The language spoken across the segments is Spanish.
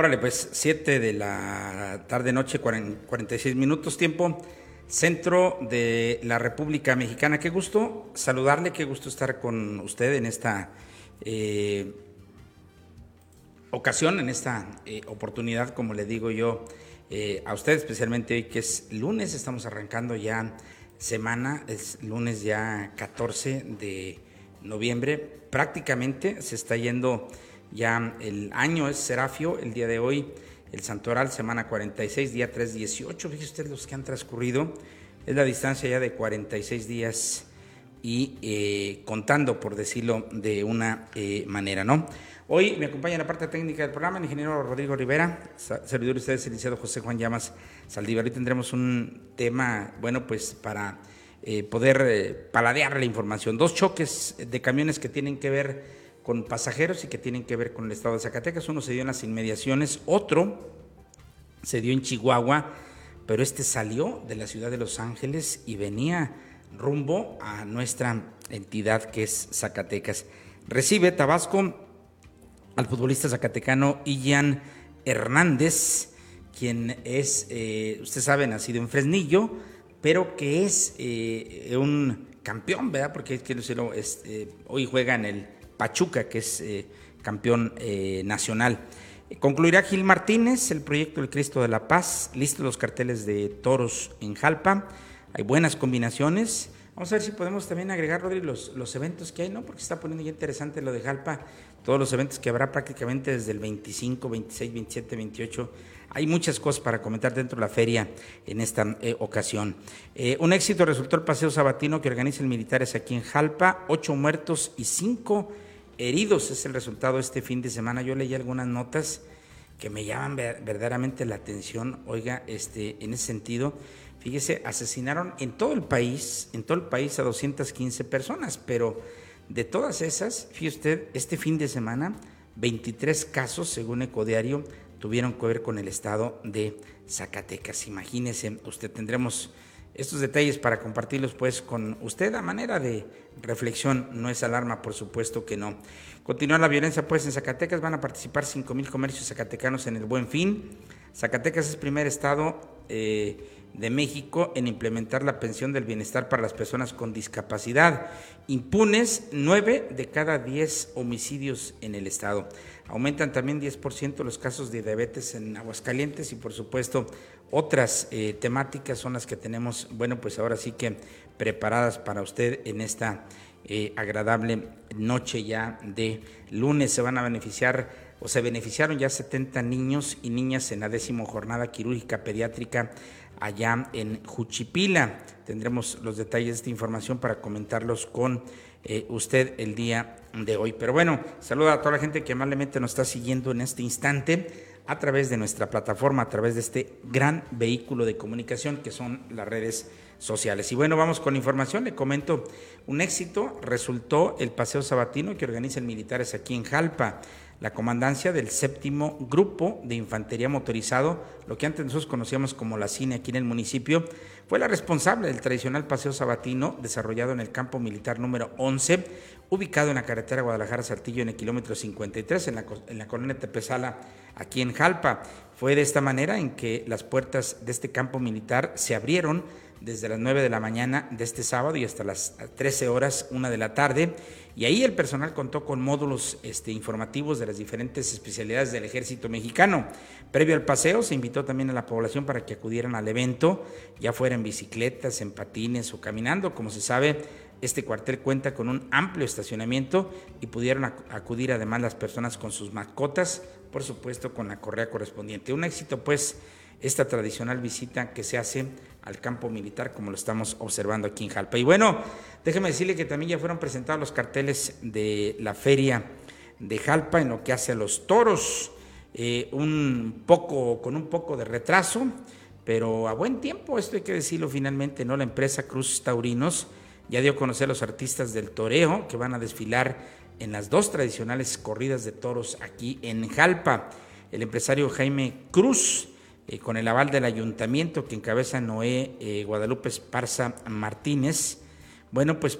Órale, pues 7 de la tarde noche, 46 minutos tiempo, centro de la República Mexicana. Qué gusto saludarle, qué gusto estar con usted en esta eh, ocasión, en esta eh, oportunidad, como le digo yo eh, a usted, especialmente hoy que es lunes, estamos arrancando ya semana, es lunes ya 14 de noviembre, prácticamente se está yendo ya el año es Serafio, el día de hoy, el Santoral, semana 46, día 318. Fíjese usted los que han transcurrido. Es la distancia ya de 46 días y eh, contando, por decirlo de una eh, manera, ¿no? Hoy me acompaña en la parte técnica del programa el ingeniero Rodrigo Rivera, servidor de ustedes, el licenciado José Juan Llamas Saldívar. Hoy tendremos un tema, bueno, pues para eh, poder paladear la información. Dos choques de camiones que tienen que ver con pasajeros y que tienen que ver con el estado de Zacatecas. Uno se dio en las inmediaciones, otro se dio en Chihuahua, pero este salió de la ciudad de Los Ángeles y venía rumbo a nuestra entidad que es Zacatecas. Recibe Tabasco al futbolista zacatecano Ian Hernández, quien es, eh, usted sabe, nacido en Fresnillo, pero que es eh, un campeón, ¿verdad? Porque es que eh, hoy juega en el Pachuca, que es eh, campeón eh, nacional. Concluirá Gil Martínez, el proyecto del Cristo de la Paz, listos los carteles de toros en Jalpa, hay buenas combinaciones. Vamos a ver si podemos también agregar, Rodri, los, los eventos que hay, ¿no? Porque se está poniendo ya interesante lo de Jalpa, todos los eventos que habrá prácticamente desde el 25, 26, 27, 28. Hay muchas cosas para comentar dentro de la feria en esta eh, ocasión. un éxito resultó el paseo sabatino que organizan militares aquí en Jalpa, ocho muertos y cinco heridos es el resultado este fin de semana. Yo leí algunas notas que me llaman verdaderamente la atención. Oiga, este, en ese sentido, fíjese, asesinaron en todo el país, en todo el país a 215 personas, pero de todas esas, fíjese usted, este fin de semana, 23 casos, según Ecodiario, tuvieron que ver con el estado de Zacatecas. Imagínese, usted tendremos estos detalles para compartirlos pues con usted a manera de reflexión, no es alarma, por supuesto que no. Continuar la violencia pues en Zacatecas, van a participar 5 mil comercios zacatecanos en el Buen Fin. Zacatecas es primer estado eh, de México en implementar la pensión del bienestar para las personas con discapacidad. Impunes 9 de cada 10 homicidios en el estado. Aumentan también 10% los casos de diabetes en Aguascalientes y por supuesto otras eh, temáticas son las que tenemos, bueno, pues ahora sí que preparadas para usted en esta eh, agradable noche ya de lunes. Se van a beneficiar o se beneficiaron ya 70 niños y niñas en la décimo jornada quirúrgica pediátrica allá en Juchipila. Tendremos los detalles de esta información para comentarlos con eh, usted el día de hoy. Pero bueno, saluda a toda la gente que amablemente nos está siguiendo en este instante a través de nuestra plataforma, a través de este gran vehículo de comunicación que son las redes sociales. Y bueno, vamos con información. Le comento, un éxito resultó el paseo sabatino que organizan militares aquí en Jalpa la comandancia del séptimo grupo de infantería motorizado, lo que antes nosotros conocíamos como la CINE aquí en el municipio, fue la responsable del tradicional paseo sabatino desarrollado en el campo militar número 11, ubicado en la carretera Guadalajara-Saltillo en el kilómetro 53, en la, en la colonia Tepezala, aquí en Jalpa. Fue de esta manera en que las puertas de este campo militar se abrieron desde las 9 de la mañana de este sábado y hasta las 13 horas, una de la tarde. Y ahí el personal contó con módulos este, informativos de las diferentes especialidades del ejército mexicano. Previo al paseo se invitó también a la población para que acudieran al evento, ya fuera en bicicletas, en patines o caminando. Como se sabe, este cuartel cuenta con un amplio estacionamiento y pudieron acudir además las personas con sus mascotas, por supuesto con la correa correspondiente. Un éxito pues esta tradicional visita que se hace al campo militar, como lo estamos observando aquí en Jalpa. Y bueno, déjeme decirle que también ya fueron presentados los carteles de la feria de Jalpa en lo que hace a los toros, eh, un poco, con un poco de retraso, pero a buen tiempo, esto hay que decirlo finalmente, ¿no? La empresa Cruz Taurinos ya dio a conocer a los artistas del toreo que van a desfilar en las dos tradicionales corridas de toros aquí en Jalpa. El empresario Jaime Cruz eh, con el aval del ayuntamiento que encabeza Noé eh, Guadalupe Esparza Martínez. Bueno, pues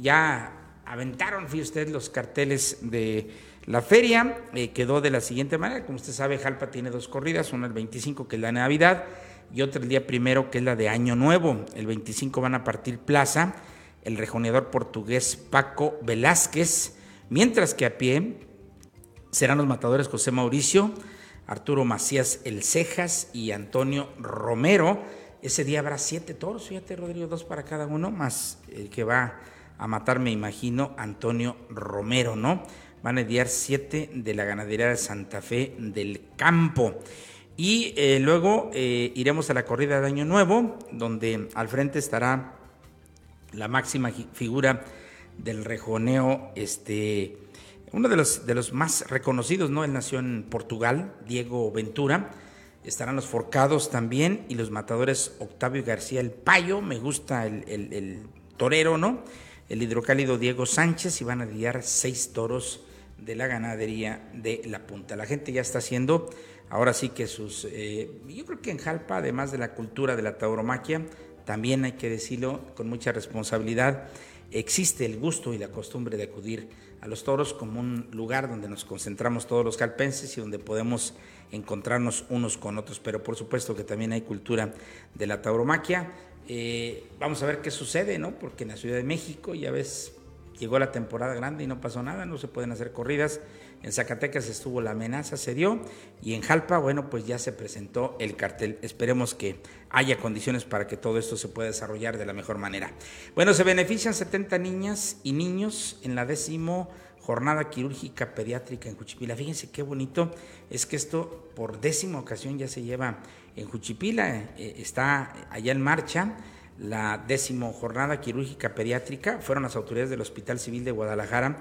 ya aventaron, fíjese usted, los carteles de La feria eh, quedó de la siguiente manera, como usted sabe, Jalpa tiene dos corridas, una el 25 que es la Navidad y otra el día primero que es la de Año Nuevo. El 25 van a partir plaza el rejoneador portugués Paco Velázquez, mientras que a pie serán los matadores José Mauricio, Arturo Macías El Cejas y Antonio Romero. Ese día habrá siete toros, fíjate Rodrigo, dos para cada uno, más el que va a matar, me imagino, Antonio Romero, ¿no? Van a lidiar siete de la ganadería de Santa Fe del Campo. Y eh, luego eh, iremos a la corrida de Año Nuevo, donde al frente estará la máxima figura del rejoneo, este, uno de los, de los más reconocidos, ¿no? Él nació en Portugal, Diego Ventura. Estarán los forcados también y los matadores Octavio García el Payo, me gusta el, el torero, ¿no? El hidrocálido Diego Sánchez y van a lidiar seis toros de la ganadería de La Punta. La gente ya está haciendo, ahora sí que sus, eh, yo creo que en Jalpa, además de la cultura de la tauromaquia, también hay que decirlo con mucha responsabilidad, existe el gusto y la costumbre de acudir a los toros como un lugar donde nos concentramos todos los jalpenses y donde podemos encontrarnos unos con otros, pero por supuesto que también hay cultura de la tauromaquia. Eh, vamos a ver qué sucede, ¿no? Porque en la Ciudad de México ya ves llegó la temporada grande y no pasó nada, no se pueden hacer corridas. En Zacatecas estuvo la amenaza, se dio, y en Jalpa, bueno, pues ya se presentó el cartel. Esperemos que haya condiciones para que todo esto se pueda desarrollar de la mejor manera. Bueno, se benefician 70 niñas y niños en la décimo jornada quirúrgica pediátrica en Juchipila. Fíjense qué bonito es que esto por décima ocasión ya se lleva en Juchipila, eh, está allá en marcha la décimo jornada quirúrgica pediátrica. Fueron las autoridades del Hospital Civil de Guadalajara,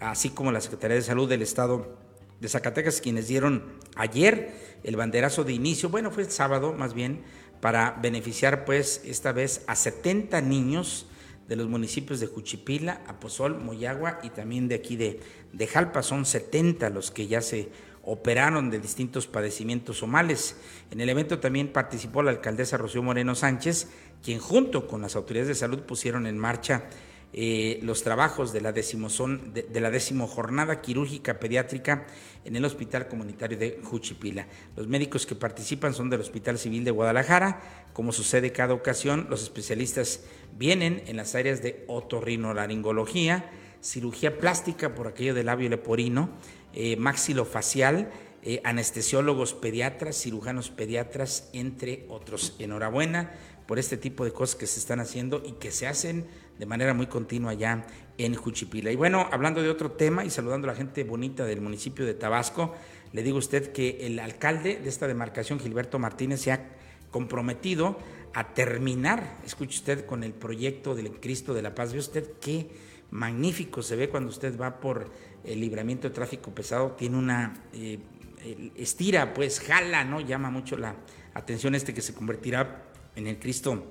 así como la Secretaría de Salud del Estado de Zacatecas, quienes dieron ayer el banderazo de inicio, bueno, fue el sábado más bien, para beneficiar pues esta vez a 70 niños de los municipios de Juchipila, Aposol, Moyagua y también de aquí de, de Jalpa. Son 70 los que ya se operaron de distintos padecimientos o males. En el evento también participó la alcaldesa Rocío Moreno Sánchez, quien junto con las autoridades de salud pusieron en marcha eh, los trabajos de la, decimozón, de, la décimo jornada quirúrgica pediátrica en el Hospital Comunitario de Juchipila. Los médicos que participan son del Hospital Civil de Guadalajara. Como sucede cada ocasión, los especialistas vienen en las áreas de otorrinolaringología, cirugía plástica por aquello del labio leporino, eh, maxilofacial, eh, anestesiólogos pediatras, cirujanos pediatras, entre otros. Enhorabuena por este tipo de cosas que se están haciendo y que se hacen de manera muy continua ya en Juchipila. Y bueno, hablando de otro tema y saludando a la gente bonita del municipio de Tabasco, le digo a usted que el alcalde de esta demarcación, Gilberto Martínez, se ha comprometido a terminar, escuche usted, con el proyecto del Cristo de la Paz. ¿Ve usted qué magnífico se ve cuando usted va por el libramiento de tráfico pesado tiene una eh, estira, pues jala, ¿no? Llama mucho la atención este que se convertirá en el Cristo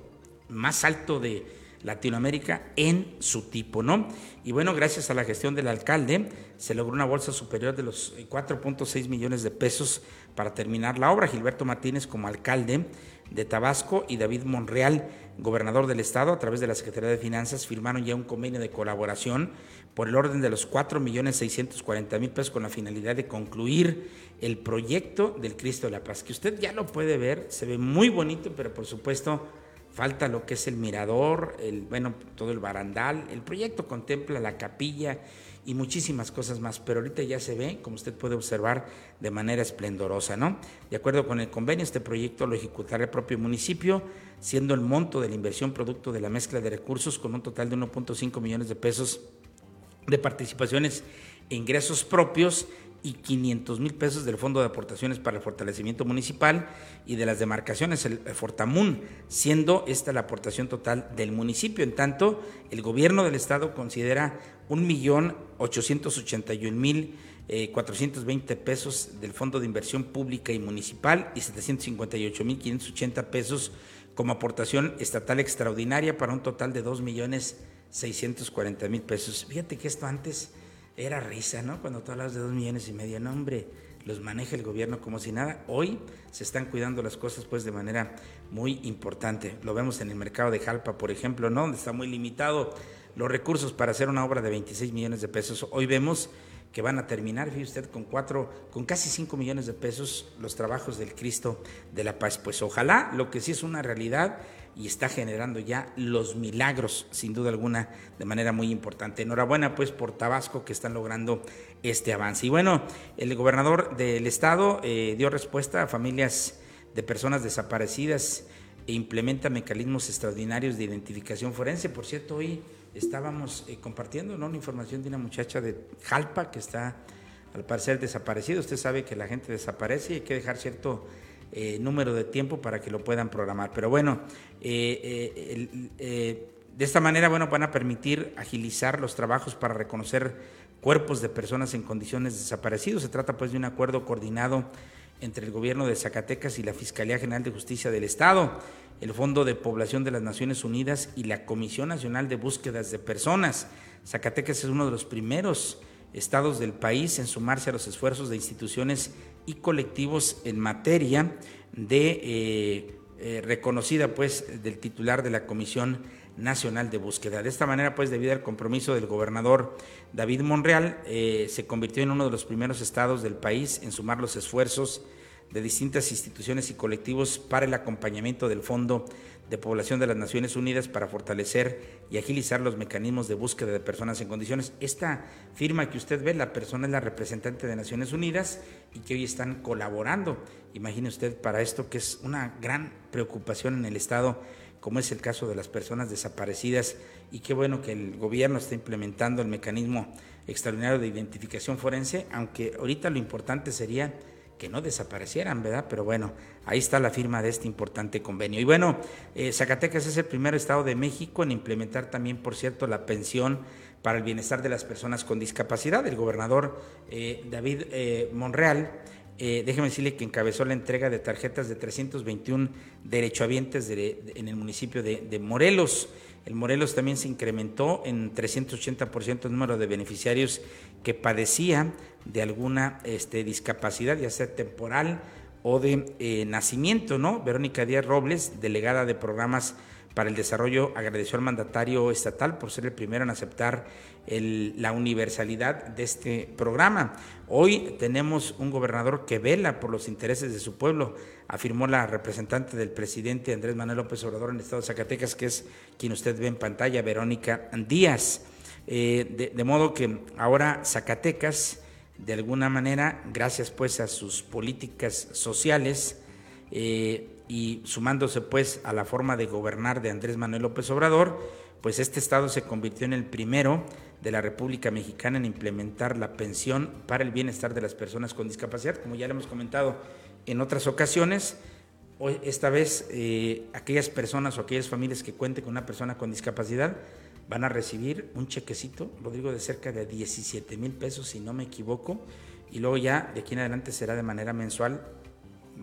más alto de Latinoamérica en su tipo, ¿no? Y bueno, gracias a la gestión del alcalde se logró una bolsa superior de los 4.6 millones de pesos para terminar la obra. Gilberto Martínez como alcalde de Tabasco y David Monreal, gobernador del estado, a través de la Secretaría de Finanzas, firmaron ya un convenio de colaboración por el orden de los 4.640.000 pesos con la finalidad de concluir el proyecto del Cristo de la Paz, que usted ya lo puede ver, se ve muy bonito, pero por supuesto falta lo que es el mirador, el, bueno, todo el barandal. El proyecto contempla la capilla y muchísimas cosas más, pero ahorita ya se ve, como usted puede observar, de manera esplendorosa, ¿no? De acuerdo con el convenio, este proyecto lo ejecutará el propio municipio, siendo el monto de la inversión producto de la mezcla de recursos con un total de 1.5 millones de pesos de participaciones e ingresos propios y 500 mil pesos del Fondo de Aportaciones para el Fortalecimiento Municipal y de las demarcaciones, el Fortamun, siendo esta la aportación total del municipio. En tanto, el gobierno del Estado considera 1.881.420 pesos del Fondo de Inversión Pública y Municipal y 758.580 pesos como aportación estatal extraordinaria para un total de 2.640.000 pesos. Fíjate que esto antes era risa, ¿no? Cuando tú hablas de dos millones y medio, no, hombre, los maneja el gobierno como si nada. Hoy se están cuidando las cosas pues de manera muy importante. Lo vemos en el mercado de Jalpa, por ejemplo, ¿no? Donde está muy limitado los recursos para hacer una obra de 26 millones de pesos. Hoy vemos que van a terminar, fíjese usted, con cuatro, con casi cinco millones de pesos los trabajos del Cristo de la Paz. Pues ojalá, lo que sí es una realidad y está generando ya los milagros, sin duda alguna, de manera muy importante. Enhorabuena pues por Tabasco que están logrando este avance. Y bueno, el gobernador del estado eh, dio respuesta a familias de personas desaparecidas e implementa mecanismos extraordinarios de identificación forense. Por cierto, hoy estábamos eh, compartiendo ¿no? una información de una muchacha de Jalpa que está al parecer desaparecida. Usted sabe que la gente desaparece y hay que dejar cierto eh, número de tiempo para que lo puedan programar. Pero bueno, eh, de esta manera bueno, van a permitir agilizar los trabajos para reconocer cuerpos de personas en condiciones desaparecidos. Se trata pues de un acuerdo coordinado entre el gobierno de Zacatecas y la Fiscalía General de Justicia del Estado el Fondo de Población de las Naciones Unidas y la Comisión Nacional de Búsquedas de Personas. Zacatecas es uno de los primeros estados del país en sumarse a los esfuerzos de instituciones y colectivos en materia de eh, eh, reconocida pues del titular de la Comisión Nacional de Búsqueda. De esta manera, pues, debido al compromiso del gobernador David Monreal, eh, se convirtió en uno de los primeros estados del país en sumar los esfuerzos de distintas instituciones y colectivos para el acompañamiento del Fondo de Población de las Naciones Unidas para fortalecer y agilizar los mecanismos de búsqueda de personas en condiciones. Esta firma que usted ve, la persona es la representante de Naciones Unidas y que hoy están colaborando. Imagine usted para esto que es una gran preocupación en el Estado, como es el caso de las personas desaparecidas y qué bueno que el gobierno está implementando el mecanismo extraordinario de identificación forense, aunque ahorita lo importante sería que no desaparecieran, ¿verdad? Pero bueno, ahí está la firma de este importante convenio. Y bueno, eh, Zacatecas es el primer estado de México en implementar también, por cierto, la pensión para el bienestar de las personas con discapacidad. El gobernador eh, David eh, Monreal, déjeme decirle que encabezó la entrega de tarjetas de 321 derechohabientes en el municipio de Morelos. El Morelos también se incrementó en 380% el número de beneficiarios que padecían de alguna este, discapacidad, ya sea temporal o de eh, nacimiento, ¿no? Verónica Díaz Robles, delegada de programas para el desarrollo, agradeció al mandatario estatal por ser el primero en aceptar la universalidad de este programa. Hoy tenemos un gobernador que vela por los intereses de su pueblo, afirmó la representante del presidente Andrés Manuel López Obrador en el estado de Zacatecas, que es quien usted ve en pantalla, Verónica Díaz. Eh, de, modo que ahora Zacatecas, de alguna manera, gracias pues a sus políticas sociales eh, y sumándose pues a la forma de gobernar de Andrés Manuel López Obrador, pues este estado se convirtió en el primero de la República Mexicana en implementar la pensión para el bienestar de las personas con discapacidad, como ya le hemos comentado en otras ocasiones. Hoy, esta vez, eh, aquellas personas o aquellas familias que cuenten con una persona con discapacidad van a recibir un chequecito, Rodrigo, de cerca de 17 mil pesos, si no me equivoco, y luego ya de aquí en adelante será de manera mensual,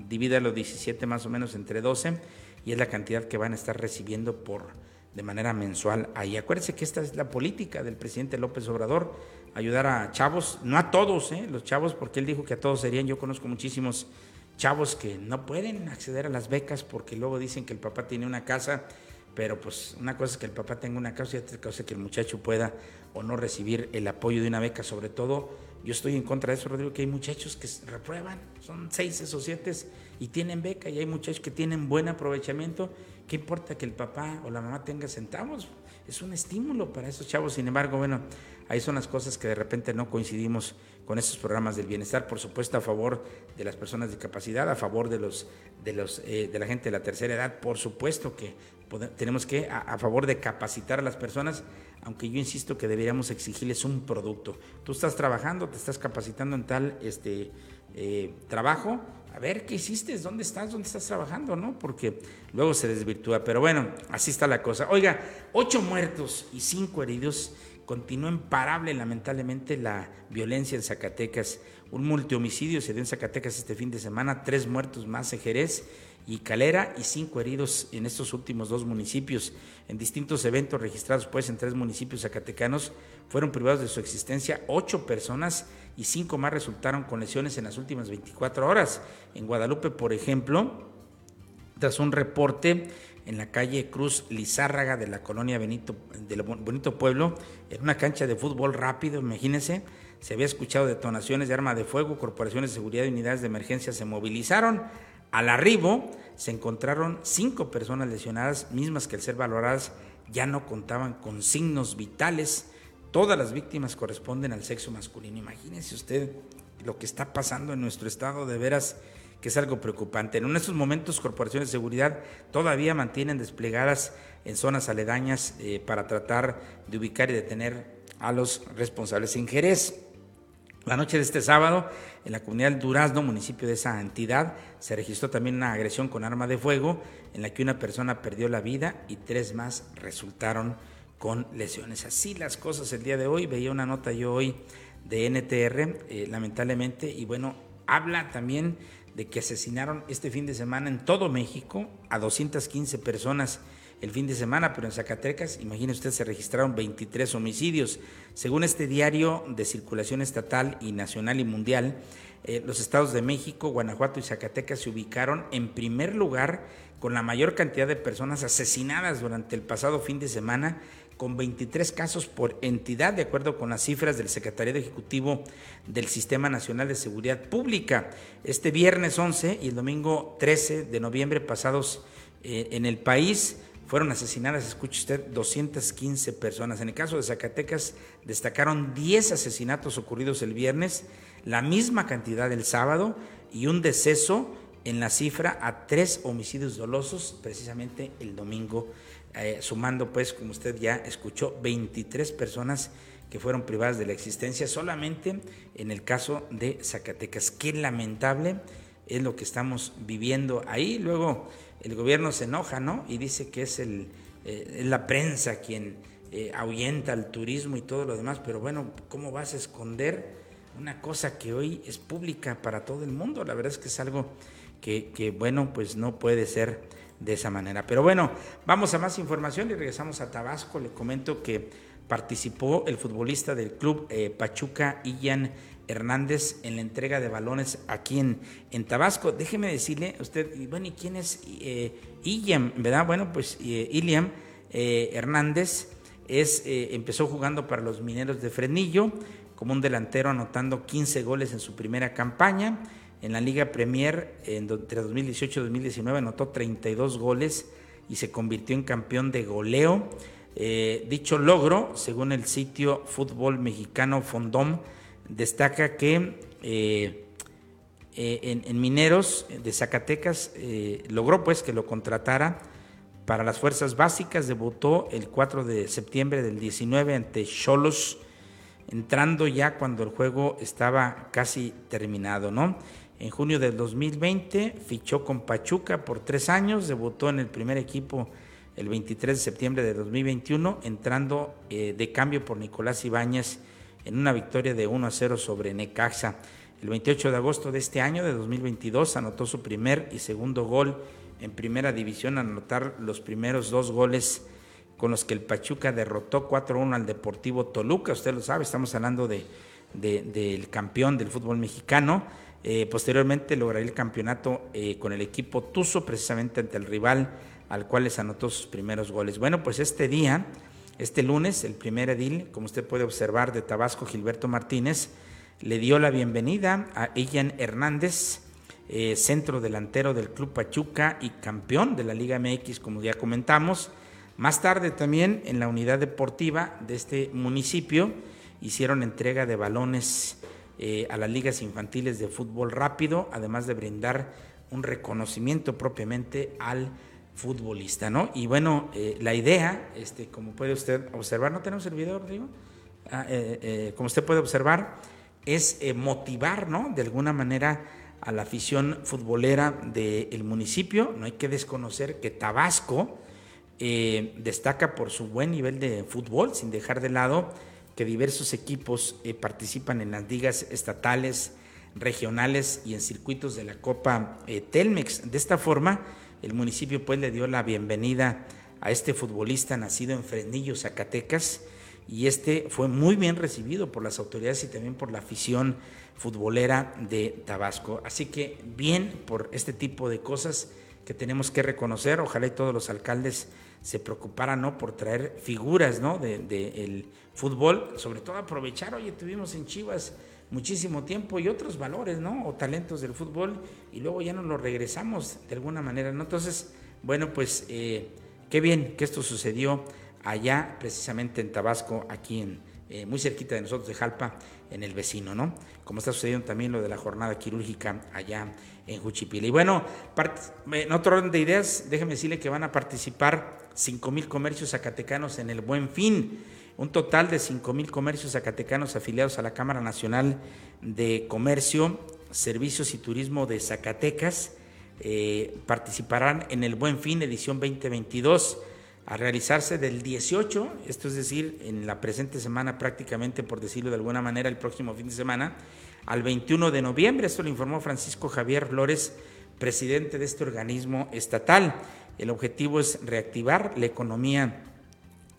divida los 17 más o menos entre 12, y es la cantidad que van a estar recibiendo por de manera mensual ahí. Acuérdense que esta es la política del presidente López Obrador, ayudar a chavos, no a todos, ¿eh? los chavos, porque él dijo que a todos serían, yo conozco muchísimos chavos que no pueden acceder a las becas porque luego dicen que el papá tiene una casa, pero pues una cosa es que el papá tenga una casa y otra cosa es que el muchacho pueda o no recibir el apoyo de una beca, sobre todo yo estoy en contra de eso, Rodrigo, que hay muchachos que reprueban, son seis o siete y tienen beca y hay muchachos que tienen buen aprovechamiento ¿Qué importa que el papá o la mamá tenga centavos? Es un estímulo para esos chavos. Sin embargo, bueno, ahí son las cosas que de repente no coincidimos con esos programas del bienestar, por supuesto a favor de las personas de capacidad, a favor de los de los eh, de la gente de la tercera edad, por supuesto que tenemos que a, favor de capacitar a las personas, aunque yo insisto que deberíamos exigirles un producto. Tú estás trabajando, te estás capacitando en tal este eh, trabajo, a ver qué hiciste, dónde estás, dónde estás trabajando, ¿no? Porque luego se desvirtúa. Pero bueno, así está la cosa. Oiga, ocho muertos y cinco heridos. Continúa imparable, lamentablemente, la violencia en Zacatecas. Un multihomicidio se dio en Zacatecas este fin de semana, tres muertos más en Jerez y Calera y cinco heridos en estos últimos dos municipios. En distintos eventos registrados pues en tres municipios zacatecanos fueron privados de su existencia ocho personas y cinco más resultaron con lesiones en las últimas 24 horas. En Guadalupe, por ejemplo, tras un reporte en la calle Cruz Lizárraga de la colonia Benito, del Bonito Pueblo, en una cancha de fútbol rápido, imagínense, se había escuchado detonaciones de arma de fuego, corporaciones de seguridad y unidades de emergencia se movilizaron. Al arribo se encontraron cinco personas lesionadas, mismas que al ser valoradas ya no contaban con signos vitales. Todas las víctimas corresponden al sexo masculino. Imagínese usted lo que está pasando en nuestro estado, de veras que es algo preocupante. En estos momentos, corporaciones de seguridad todavía mantienen desplegadas en zonas aledañas eh, para tratar de ubicar y detener a los responsables en Jerez. La noche de este sábado, en la comunidad del Durazno, municipio de esa entidad, se registró también una agresión con arma de fuego en la que una persona perdió la vida y tres más resultaron con lesiones. Así las cosas el día de hoy. Veía una nota yo hoy de NTR, eh, lamentablemente, y bueno, habla también de que asesinaron este fin de semana en todo México a 215 personas el fin de semana, pero en Zacatecas, imagine usted, se registraron 23 homicidios. Según este diario de circulación estatal y nacional y mundial, eh, los estados de México, Guanajuato y Zacatecas se ubicaron en primer lugar con la mayor cantidad de personas asesinadas durante el pasado fin de semana con 23 casos por entidad, de acuerdo con las cifras del Secretariado Ejecutivo del Sistema Nacional de Seguridad Pública. Este viernes 11 y el domingo 13 de noviembre pasados eh, en el país fueron asesinadas, escuche usted, 215 personas. En el caso de Zacatecas destacaron 10 asesinatos ocurridos el viernes, la misma cantidad el sábado y un deceso en la cifra a tres homicidios dolosos precisamente el domingo eh, sumando pues, como usted ya escuchó, 23 personas que fueron privadas de la existencia solamente en el caso de Zacatecas. Qué lamentable es lo que estamos viviendo ahí. Luego el gobierno se enoja, ¿no? Y dice que es, el, eh, la prensa quien eh, ahuyenta el turismo y todo lo demás, pero bueno, ¿cómo vas a esconder una cosa que hoy es pública para todo el mundo? La verdad es que es algo que, que bueno, pues no puede ser de esa manera. Pero bueno, vamos a más información y regresamos a Tabasco. Le comento que participó el futbolista del club eh, Pachuca, Ian Hernández, en la entrega de balones aquí en, en Tabasco. Déjeme decirle, usted, bueno, ¿y quién es eh, Ian? ¿Verdad? Bueno, pues eh, Iliam eh, Hernández es, empezó jugando para los mineros de Frenillo como un delantero anotando 15 goles en su primera campaña en la Liga Premier, entre 2018 y 2019, anotó 32 goles y se convirtió en campeón de goleo. Eh, dicho logro, según el sitio Fútbol Mexicano Fondom, destaca que eh, eh, en, Mineros de Zacatecas logró pues que lo contratara para las fuerzas básicas, debutó el 4 de septiembre del 19 ante Cholos, entrando ya cuando el juego estaba casi terminado, ¿no? En junio del 2020 fichó con Pachuca por tres años, debutó en el primer equipo el 23 de septiembre de 2021, entrando eh, de cambio por Nicolás Ibáñez en una victoria de 1 a 0 sobre Necaxa. El 28 de agosto de este año, de 2022, anotó su primer y segundo gol en primera división, anotar los primeros dos goles con los que el Pachuca derrotó 4-1 al Deportivo Toluca. Usted lo sabe, estamos hablando de, del campeón del fútbol mexicano. Eh, posteriormente lograría el campeonato eh, con el equipo Tuzo, precisamente ante el rival al cual les anotó sus primeros goles. Bueno, pues este día, este lunes, el primer edil, como usted puede observar, de Tabasco, Gilberto Martínez, le dio la bienvenida a Ian Hernández, eh, centro delantero del Club Pachuca y campeón de la Liga MX, como ya comentamos. Más tarde también en la unidad deportiva de este municipio hicieron entrega de balones eh, a las ligas infantiles de fútbol rápido, además de brindar un reconocimiento propiamente al futbolista, ¿no? Y bueno, eh, la idea, este, como puede usted observar, ¿no tenemos el video, Rodrigo? Ah, eh, como usted puede observar, es motivar, ¿no? De alguna manera a la afición futbolera del municipio. No hay que desconocer que Tabasco destaca por su buen nivel de fútbol, sin dejar de lado que diversos equipos eh, participan en las ligas estatales, regionales y en circuitos de la Copa eh, Telmex. De esta forma, el municipio pues le dio la bienvenida a este futbolista nacido en Fresnillo, Zacatecas, y este fue muy bien recibido por las autoridades y también por la afición futbolera de Tabasco. Así que bien por este tipo de cosas que tenemos que reconocer. Ojalá y todos los alcaldes se preocuparan ¿no? por traer figuras ¿no? del de, fútbol, sobre todo aprovechar, oye, tuvimos en Chivas muchísimo tiempo y otros valores, ¿no? O talentos del fútbol y luego ya nos lo regresamos de alguna manera, ¿no? Entonces, bueno, pues eh, qué bien que esto sucedió allá, precisamente en Tabasco, aquí en, eh, muy cerquita de nosotros, de Jalpa, en el vecino, ¿no? Como está sucediendo también lo de la jornada quirúrgica allá en Juchipila. Y bueno, en otro orden de ideas, déjeme decirle que van a participar 5 mil comercios zacatecanos en el Buen Fin un total de 5 mil comercios zacatecanos afiliados a la Cámara Nacional de Comercio, Servicios y Turismo de Zacatecas eh, participarán en el Buen Fin edición 2022 a realizarse del 18, esto es decir, en la presente semana prácticamente, por decirlo de alguna manera, el próximo fin de semana, al 21 de noviembre. Esto lo informó Francisco Javier Flores, presidente de este organismo estatal. El objetivo es reactivar la economía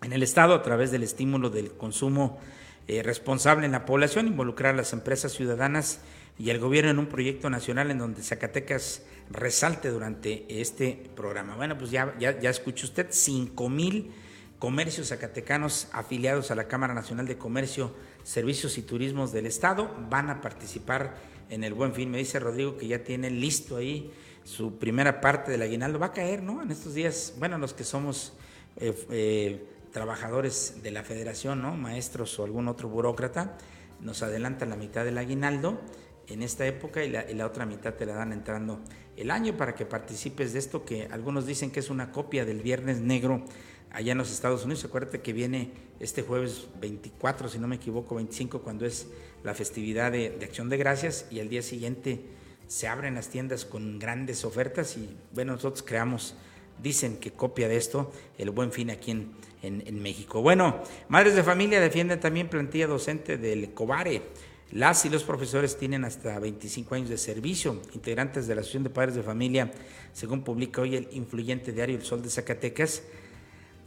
en el Estado a través del estímulo del consumo eh, responsable en la población, involucrar a las empresas ciudadanas y al gobierno en un proyecto nacional en donde Zacatecas resalte durante este programa. Bueno, pues ya, ya, ya escuchó usted, 5 mil comercios zacatecanos afiliados a la Cámara Nacional de Comercio, Servicios y Turismos del Estado van a participar en el Buen Fin. Me dice Rodrigo que ya tiene listo ahí su primera parte del aguinaldo. Va a caer, ¿no? En estos días, bueno, los que somos... Eh, eh, trabajadores de la federación, ¿no? maestros o algún otro burócrata, nos adelantan la mitad del aguinaldo en esta época y la, otra mitad te la dan entrando el año para que participes de esto que algunos dicen que es una copia del Viernes Negro allá en los Estados Unidos. Acuérdate que viene este jueves 24, si no me equivoco, 25, cuando es la festividad de, de Acción de Gracias y al día siguiente se abren las tiendas con grandes ofertas y bueno, nosotros creamos, dicen que copia de esto el buen fin aquí en, en, México. Bueno, madres de familia defienden también plantilla docente del COBARE. Las y los profesores tienen hasta 25 años de servicio. Integrantes de la Asociación de Padres de Familia, según publica hoy el influyente diario El Sol de Zacatecas,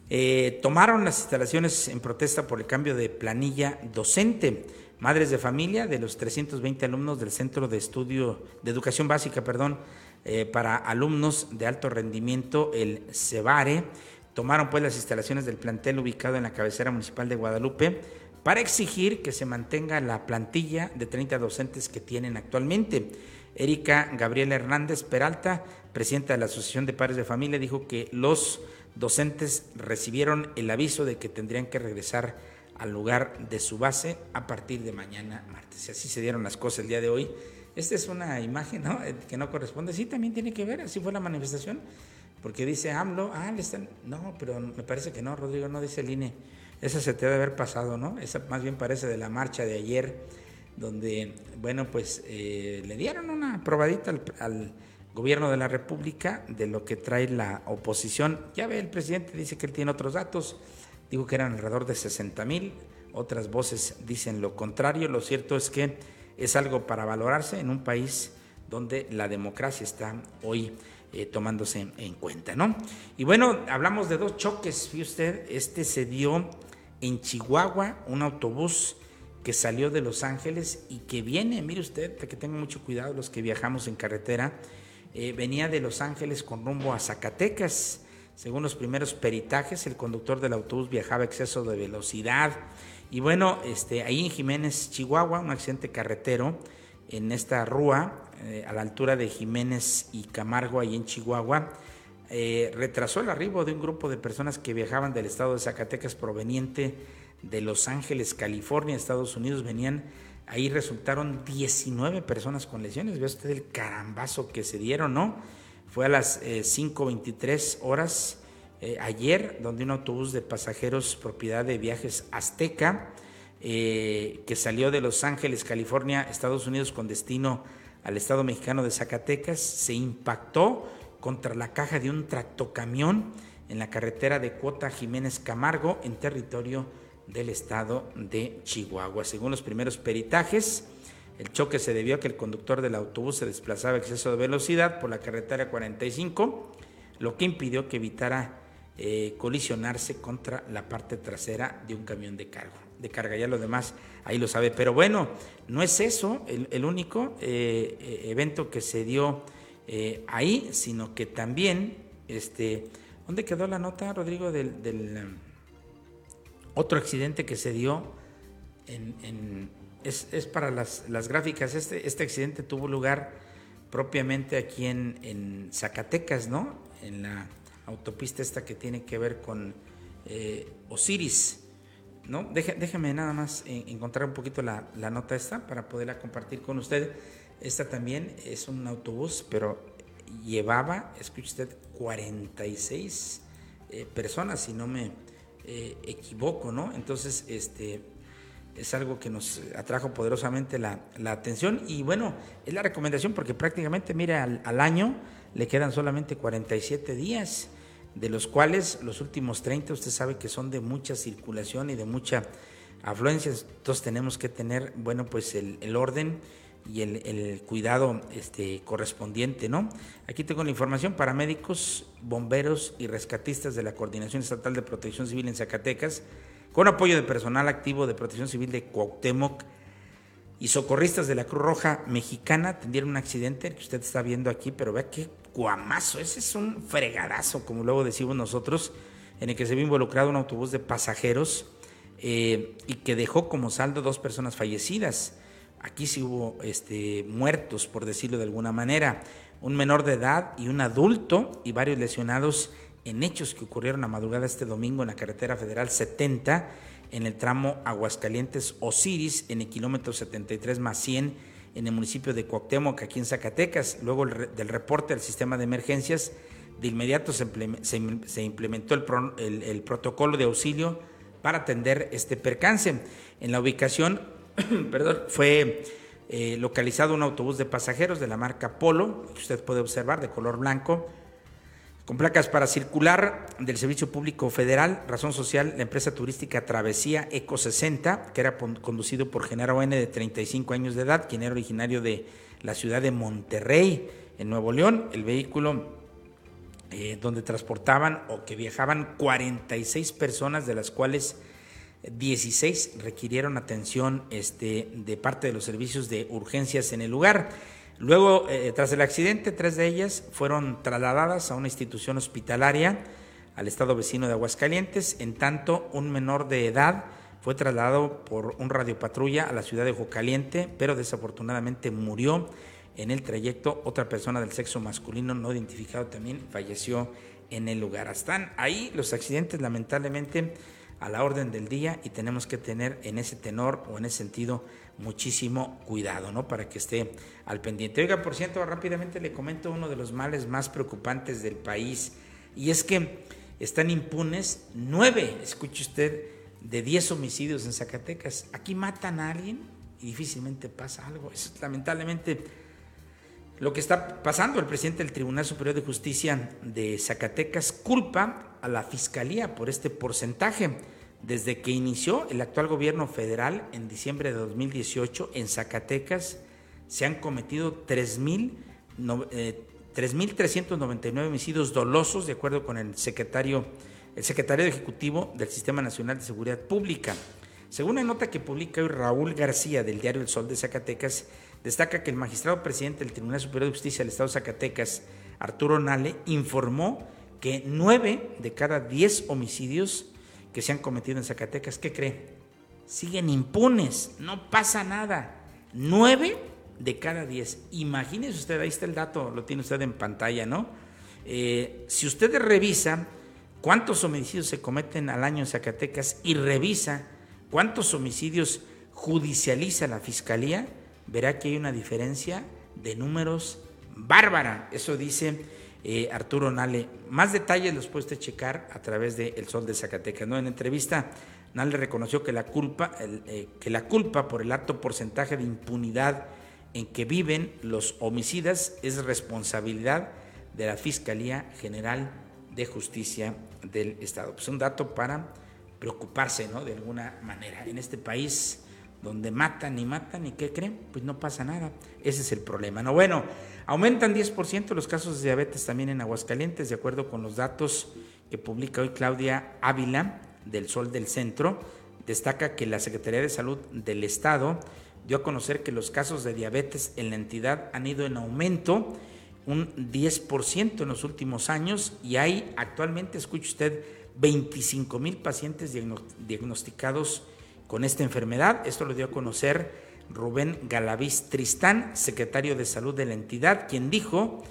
eh, tomaron las instalaciones en protesta por el cambio de planilla docente. Madres de familia de los 320 alumnos del Centro de Estudio de Educación Básica, perdón, eh, para alumnos de alto rendimiento, el CEBARE, tomaron pues las instalaciones del plantel ubicado en la cabecera municipal de Guadalupe para exigir que se mantenga la plantilla de 30 docentes que tienen actualmente. Erika Gabriela Hernández Peralta, presidenta de la Asociación de Padres de Familia, dijo que los docentes recibieron el aviso de que tendrían que regresar al lugar de su base a partir de mañana martes. Y así se dieron las cosas el día de hoy. Esta es una imagen que no corresponde. Sí, también tiene que ver, así fue la manifestación porque dice AMLO, ah, le están. No, pero me parece que no, Rodrigo, no dice el INE. Esa se te debe haber pasado, ¿no? Esa más bien parece de la marcha de ayer, donde, bueno, pues eh, le dieron una probadita al, gobierno de la República de lo que trae la oposición. Ya ve, el presidente dice que él tiene otros datos, dijo que eran alrededor de 60 mil, otras voces dicen lo contrario. Lo cierto es que es algo para valorarse en un país donde la democracia está hoy eh, tomándose en cuenta, ¿no? Y bueno, hablamos de dos choques, fíjate usted, este se dio en Chihuahua, un autobús que salió de Los Ángeles y que viene, mire usted, que tenga mucho cuidado los que viajamos en carretera, eh, venía de Los Ángeles con rumbo a Zacatecas. Según los primeros peritajes, el conductor del autobús viajaba a exceso de velocidad. Y bueno, este, ahí en Jiménez, Chihuahua, un accidente carretero en esta rúa, eh, a la altura de Jiménez y Camargo, ahí en Chihuahua, eh, retrasó el arribo de un grupo de personas que viajaban del estado de Zacatecas proveniente de Los Ángeles, California, Estados Unidos. Venían, ahí resultaron 19 personas con lesiones. Ve usted el carambazo que se dieron, ¿no? Fue a las 5.23 eh, horas ayer, donde un autobús de pasajeros propiedad de viajes Azteca, que salió de Los Ángeles, California, Estados Unidos, con destino al Estado mexicano de Zacatecas, se impactó contra la caja de un tractocamión en la carretera de Cuota Jiménez Camargo, en territorio del estado de Chihuahua. Según los primeros peritajes, el choque se debió a que el conductor del autobús se desplazaba a exceso de velocidad por la carretera 45, lo que impidió que evitara eh, colisionarse contra la parte trasera de un camión de carga de carga, ya lo demás ahí lo sabe. Pero bueno, no es eso el, único eh, eh, evento que se dio eh, ahí, sino que también, este, ¿dónde quedó la nota, Rodrigo, del, um, otro accidente que se dio en, es, para las, gráficas, este, este accidente tuvo lugar propiamente aquí en, en Zacatecas, ¿no? En la autopista esta que tiene que ver con eh, Osiris. ¿No? déjeme nada más encontrar un poquito la, nota esta para poderla compartir con usted. Esta también es un autobús, pero llevaba, escuche usted, 46 eh, personas, si no me eh, equivoco, ¿no? Entonces, este es algo que nos atrajo poderosamente la, atención y bueno, es la recomendación porque prácticamente, mire, al, al año le quedan solamente 47 días de los cuales los últimos 30 usted sabe que son de mucha circulación y de mucha afluencia, entonces tenemos que tener, bueno, pues el, orden y el, cuidado este, correspondiente, ¿no? Aquí tengo la información, para médicos, bomberos y rescatistas de la Coordinación Estatal de Protección Civil en Zacatecas, con apoyo de personal activo de Protección Civil de Cuauhtémoc y socorristas de la Cruz Roja Mexicana, tendieron un accidente que usted está viendo aquí, pero vea qué guamazo, ese es un fregadazo, como luego decimos nosotros, en el que se vio involucrado un autobús de pasajeros eh, y que dejó como saldo dos personas fallecidas. Aquí sí hubo este, muertos, por decirlo de alguna manera, un menor de edad y un adulto y varios lesionados en hechos que ocurrieron a madrugada este domingo en la carretera federal 70 en el tramo Aguascalientes Osiris en el kilómetro 73 más 100 en el municipio de Cuauhtémoc, aquí en Zacatecas. Luego del reporte al sistema de emergencias, de inmediato se, implementó el, protocolo de auxilio para atender este percance. En la ubicación, perdón, fue eh, localizado un autobús de pasajeros de la marca Polo, que usted puede observar, de color blanco, con placas para circular del Servicio Público Federal, razón social, la empresa turística Travesía Eco 60, que era conducido por Genaro N de 35 años de edad, quien era originario de la ciudad de Monterrey, en Nuevo León. El vehículo eh, donde transportaban o que viajaban 46 personas, de las cuales 16 requirieron atención este, de parte de los servicios de urgencias en el lugar. Luego, eh, tras el accidente, tres de ellas fueron trasladadas a una institución hospitalaria al estado vecino de Aguascalientes, en tanto un menor de edad fue trasladado por un radiopatrulla a la ciudad de Jocaliente, pero desafortunadamente murió en el trayecto. Otra persona del sexo masculino no identificado también falleció en el lugar. Están ahí los accidentes lamentablemente a la orden del día y tenemos que tener en ese tenor o en ese sentido muchísimo cuidado, ¿no? Para que esté al pendiente. Oiga, por cierto, rápidamente le comento uno de los males más preocupantes del país y es que están impunes nueve, escuche usted, de diez homicidios en Zacatecas. Aquí matan a alguien y difícilmente pasa algo. Es lamentablemente lo que está pasando. El presidente del Tribunal Superior de Justicia de Zacatecas culpa a la Fiscalía por este porcentaje. Desde que inició el actual gobierno federal en diciembre de 2018 en Zacatecas se han cometido 3.399 eh, homicidios dolosos, de acuerdo con el secretario, el secretario ejecutivo del Sistema Nacional de Seguridad Pública. Según la nota que publica hoy Raúl García del diario El Sol de Zacatecas, destaca que el magistrado presidente del Tribunal Superior de Justicia del Estado de Zacatecas, Arturo Nale, informó que nueve de cada diez homicidios que se han cometido en Zacatecas, ¿qué cree? Siguen impunes, no pasa nada. Nueve de cada diez. Imagínese usted, ahí está el dato, lo tiene usted en pantalla, ¿no? Eh, si usted revisa cuántos homicidios se cometen al año en Zacatecas y revisa cuántos homicidios judicializa la Fiscalía, verá que hay una diferencia de números bárbara. Eso dice eh, Arturo Nale. Más detalles los puede usted checar a través de El Sol de Zacatecas. ¿no? En entrevista, Nale reconoció que la, culpa, eh, que la culpa por el alto porcentaje de impunidad en que viven los homicidas es responsabilidad de la Fiscalía General de Justicia del Estado. Pues un dato para preocuparse, ¿no? De alguna manera. En este país donde matan y matan y ¿qué creen? Pues no pasa nada. Ese es el problema. No, bueno, aumentan 10% los casos de diabetes también en Aguascalientes, de acuerdo con los datos que publica hoy Claudia Ávila del Sol del Centro. Destaca que la Secretaría de Salud del Estado dio a conocer que los casos de diabetes en la entidad han ido en aumento un 10% en los últimos años y hay actualmente, escuche usted, 25 mil pacientes diagnosticados con esta enfermedad. Esto lo dio a conocer Rubén Galaviz Tristán, secretario de salud de la entidad, quien dijo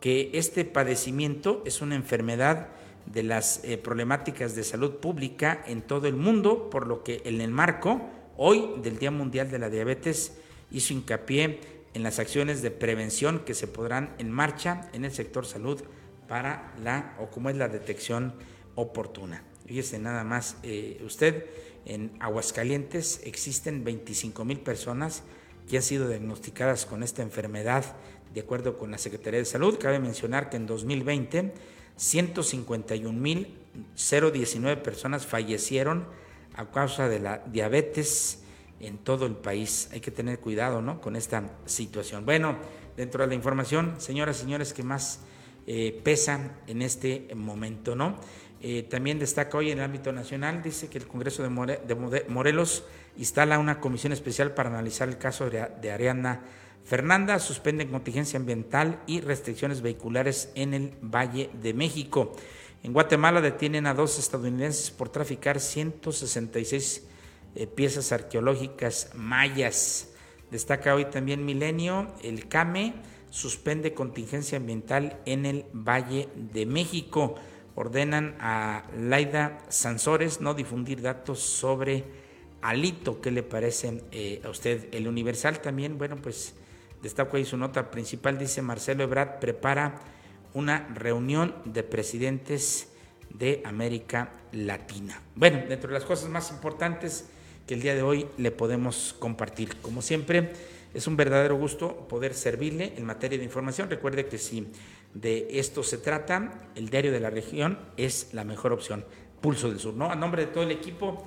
que este padecimiento es una enfermedad de las eh, problemáticas de salud pública en todo el mundo, por lo que en el marco hoy del Día Mundial de la Diabetes hizo hincapié en las acciones de prevención que se podrán en marcha en el sector salud para la o como es la detección oportuna. Fíjese nada más, eh, usted en Aguascalientes existen 25 mil personas que han sido diagnosticadas con esta enfermedad de acuerdo con la Secretaría de Salud. Cabe mencionar que en 2020 151.019 personas fallecieron a causa de la diabetes en todo el país. Hay que tener cuidado ¿no? con esta situación. Bueno, dentro de la información, señoras y señores, que más eh, pesa en este momento, ¿no? Eh, también destaca hoy en el ámbito nacional, dice que el Congreso de, Morelos instala una comisión especial para analizar el caso de Ariana Fernanda, suspende contingencia ambiental y restricciones vehiculares en el Valle de México. En Guatemala detienen a dos estadounidenses por traficar 166 eh, piezas arqueológicas mayas. Destaca hoy también Milenio, el CAME suspende contingencia ambiental en el Valle de México ordenan a Laida Sansores no difundir datos sobre Alito. ¿Qué le parece eh, a usted? El Universal también, bueno, pues destaco ahí su nota principal, dice Marcelo Ebrard prepara una reunión de presidentes de América Latina. Bueno, dentro de las cosas más importantes que el día de hoy le podemos compartir. Como siempre, es un verdadero gusto poder servirle en materia de información. Recuerde que si de esto se trata, el diario de la región es la mejor opción. Pulso del Sur, ¿no? A nombre de todo el equipo,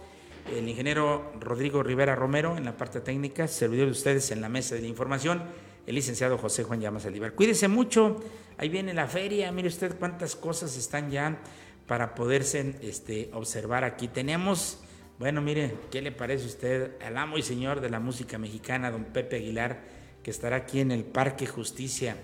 el ingeniero Rodrigo Rivera Romero en la parte técnica, servidor de ustedes en la mesa de información, el licenciado José Juan Llamas Alibar. Cuídese mucho, ahí viene la feria, mire usted cuántas cosas están ya para poderse este, observar aquí. Tenemos bueno, mire, ¿qué le parece a usted al amo y señor de la música mexicana, don Pepe Aguilar, que estará aquí en el Parque Justicia,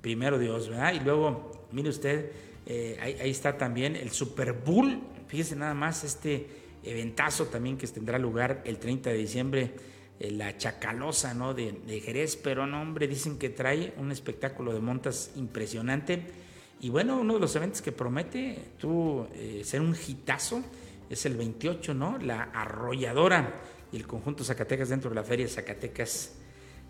primero Dios, ¿verdad? Y luego, mire usted, eh, ahí, está también el Super Bowl, fíjese nada más este eventazo también que tendrá lugar el 30 de diciembre, eh, la Chacalosa, ¿no? De, Jerez, pero no, hombre, dicen que trae un espectáculo de montas impresionante. Y bueno, uno de los eventos que promete tú eh, ser un hitazo es el 28, ¿no? La arrolladora y el conjunto Zacatecas dentro de la Feria Zacatecas,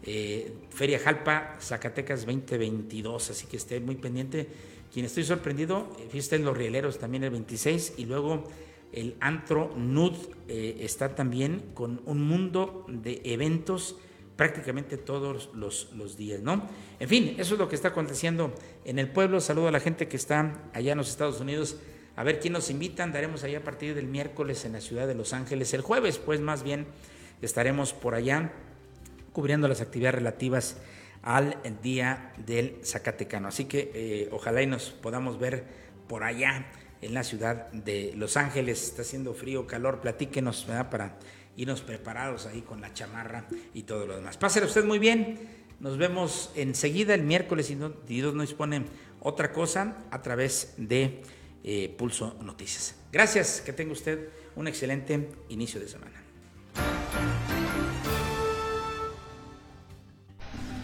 eh, Feria Jalpa Zacatecas 2022, así que esté muy pendiente. Quien estoy sorprendido, eh, fíjate en los rieleros también el 26 y luego el Antro Nud eh, está también con un mundo de eventos prácticamente todos los, los, días, ¿no? En fin, eso es lo que está aconteciendo en el pueblo. Saludo a la gente que está allá en los Estados Unidos a ver quién nos invitan. Daremos allá a partir del miércoles en la ciudad de Los Ángeles. El jueves, pues más bien, estaremos por allá cubriendo las actividades relativas al Día del Zacatecano. Así que eh, ojalá y nos podamos ver por allá en la ciudad de Los Ángeles. Está haciendo frío, calor, platíquenos para irnos preparados ahí con la chamarra y todo lo demás. Pásale usted muy bien. Nos vemos enseguida el miércoles y Dios nos pone otra cosa a través de eh, Pulso Noticias. Gracias, que tenga usted un excelente inicio de semana.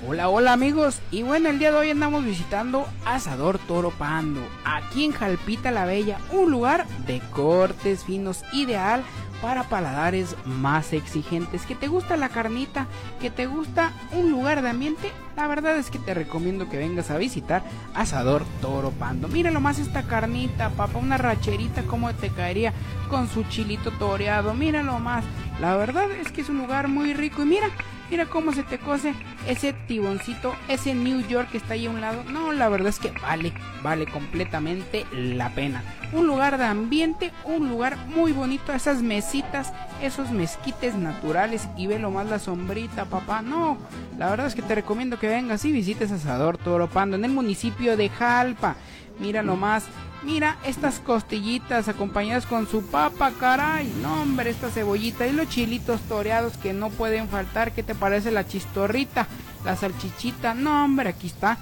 Hola, hola amigos, y bueno, el día de hoy andamos visitando Asador Toro Pando, aquí en Jalpita la Bella, un lugar de cortes finos ideal para paladares más exigentes. ¿Que te gusta la carnita? ¿Que te gusta un lugar de ambiente? La verdad es que te recomiendo que vengas a visitar Asador Toro Pando. Mira más esta carnita, papá, una racherita, como te caería con su chilito toreado. Míralo más. La verdad es que es un lugar muy rico y mira, Mira cómo se te cose ese tiboncito, ese New York que está ahí a un lado. No, la verdad es que vale, vale completamente la pena. Un lugar de ambiente, un lugar muy bonito, esas mesitas, esos mezquites naturales y ve lo más la sombrita, papá. No, la verdad es que te recomiendo que vengas y visites Asador Toropando en el municipio de Jalpa. Mira nomás Mira estas costillitas acompañadas con su papa, caray. No, hombre, esta cebollita y los chilitos toreados que no pueden faltar. ¿Qué te parece la chistorrita? La salchichita. No, hombre, aquí está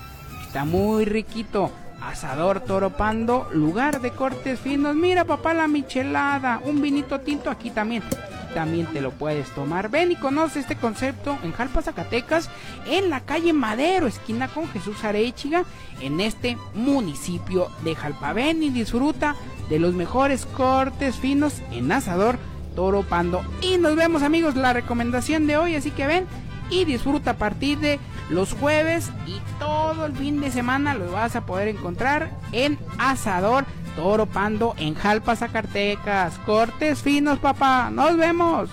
está muy riquito. Asador Toropando, lugar de cortes finos. Mira, papá, la michelada. Un vinito tinto aquí también. También te lo puedes tomar. Ven y conoce este concepto en Jalpa, Zacatecas, en la calle Madero, esquina con Jesús Arechiga, en este municipio de Jalpa. Ven y disfruta de los mejores cortes finos en Asador Toropando. Y nos vemos, amigos, la recomendación de hoy. Así que ven y disfruta a partir de los jueves y todo el fin de semana lo vas a poder encontrar en Asador Toro Pando en Jalpa, Zacatecas. Cortes finos, papá. Nos vemos.